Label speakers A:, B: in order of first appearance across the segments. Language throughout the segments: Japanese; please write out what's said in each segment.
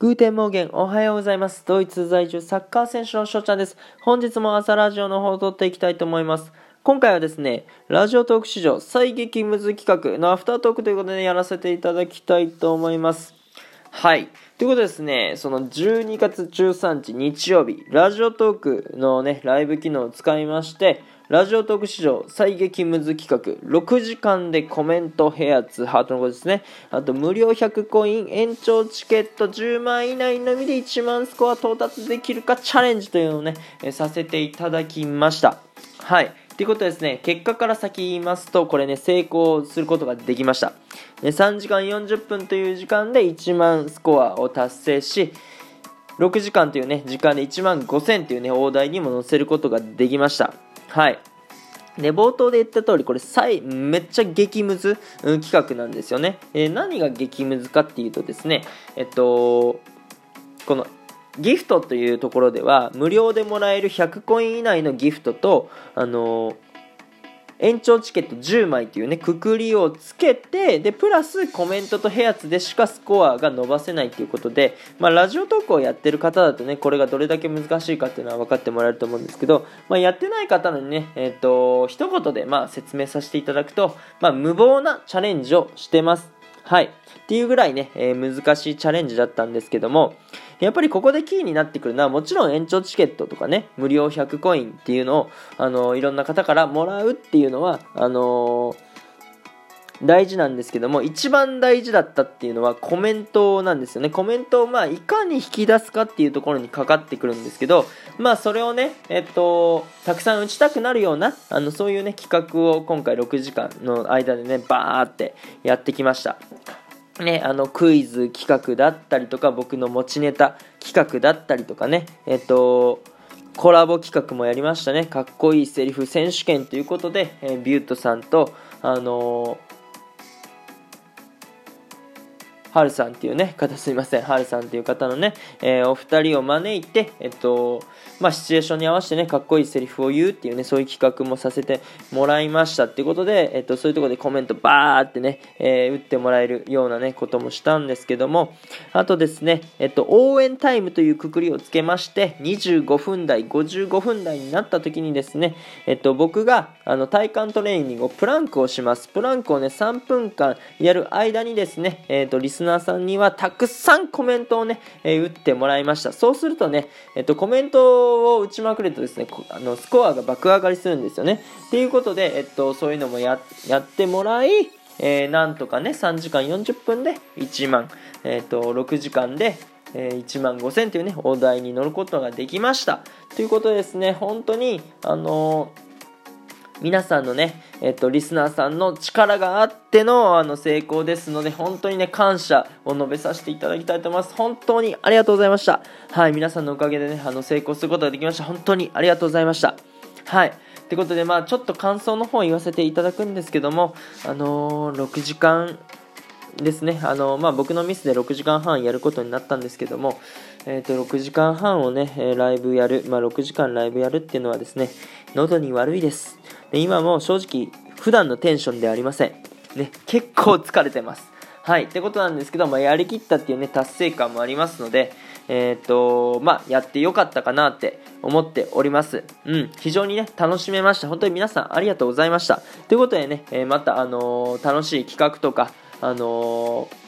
A: Guten Morgen、おはようございます。ドイツ在住サッカー選手の翔ちゃんです。本日も朝ラジオの方を撮っていきたいと思います。今回はですね、ラジオトーク史上最激ムズ企画のアフタートークということで、やらせていただきたいと思います。はい。ということでですね、その12月13日日曜日、ラジオトークのね、ライブ機能を使いまして、ラジオトーク史上最激ムズ企画、6時間でコメントヘアツハートのことですね。あと、無料100コイン延長チケット10万以内のみで1万スコア到達できるかチャレンジというのをね、えさせていただきました。はい。ということでですね、結果から先言いますと、これね、成功することができました。ね、3時間40分という時間で1万スコアを達成し、6時間というね、時間で1万5000というね、大台にも載せることができました。はい。で、冒頭で言った通り、これ、最、めっちゃ激ムズ、うん、企画なんですよね。えー何が激ムズかっていうとですね、えっと、この、ギフトというところでは、無料でもらえる100コイン以内のギフトと、あの延長チケット10枚というね、くくりをつけて、で、プラスコメントとヘアツでしかスコアが伸ばせないということで、まあ、ラジオトークをやってる方だとね、これがどれだけ難しいかっていうのは分かってもらえると思うんですけど、まあ、やってない方にね、えっ、と、一言でまあ説明させていただくと、まあ、無謀なチャレンジをしてます。はい。っていうぐらいね、えー難しいチャレンジだったんですけども、やっぱりここでキーになってくるのは、もちろん延長チケットとかね、無料100コインっていうのを、あのいろんな方からもらうっていうのは、あの大事なんですけども、一番大事だったっていうのはコメントなんですよね。コメントをまあ、いかに引き出すかっていうところにかかってくるんですけど、まあ、それをね、えっと、たくさん打ちたくなるような、あの、そういうね、企画を今回6時間の間でね、バーってやってきました。ね、あのクイズ企画だったりとか僕の持ちネタ企画だったりとかねえっとコラボ企画もやりましたねかっこいいセリフ選手権ということで、えービュートさんとあのーはるさんっていうね方すいません。はるさんっていう方のね、えーお二人を招いてえっとまあシチュエーションに合わせてねかっこいいセリフを言うっていうねそういう企画もさせてもらいましたっていうことでえっとそういうところでコメントバーってね、えー打ってもらえるようなねこともしたんですけどもあとですねえっと応援タイムというくくりをつけまして25分台55分台になった時にですねえっと僕があの体幹トレーニングをプランクをします。プランクをね3分間やる間にですねえっとリスナーさんにはたくさんコメントをね、え打ってもらいました。そうするとねえっとコメントを打ちまくるとですねあのスコアが爆上がりするんですよね。っていうことでえっとそういうのもやってもらいえーなんとかね3時間40分で1万、えー、と6時間で、えー1万5000というねお題に乗ることができました。ということでですね。本当にあのー皆さんのね、えっと、リスナーさんの力があってのあの成功ですので、本当にね、感謝を述べさせていただきたいと思います。本当にありがとうございました。はい、皆さんのおかげでね、あの、成功することができました。本当にありがとうございました。はい。ってことで、まあちょっと感想の方を言わせていただくんですけども、あのー6時間ですね、あのまあ、僕のミスで6時間半やることになったんですけども、えー、と6時間半をね、えライブやる、まあ、6時間ライブやるっていうのはですね、喉に悪いです。今も正直、普段のテンションではありません。ね、結構疲れてます。はい、ってことなんですけど、まあ、やりきったっていうね、達成感もありますので、えっ、と、まあ、やってよかったかなって思っております。うん、非常にね、楽しめました。本当に皆さんありがとうございました。ということでね、えーまた、あのー楽しい企画とか、あのー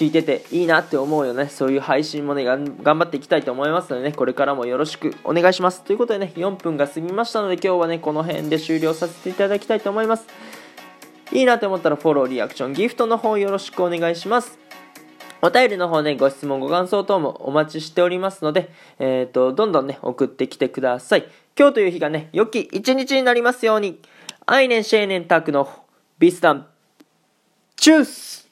A: 聞いてていいなって思うよねそういう配信もね頑張っていきたいと思いますのでねこれからもよろしくお願いしますということでね4分が過ぎましたので今日はねこの辺で終了させていただきたいと思いますいいなと思ったらフォローリアクションギフトの方よろしくお願いしますお便りの方ね、ご質問、ご感想等もお待ちしておりますので、えっ、と、どんどんね、送ってきてください。今日という日がね、良き一日になりますように。アイネンシェーネンタクのビスタン。チュース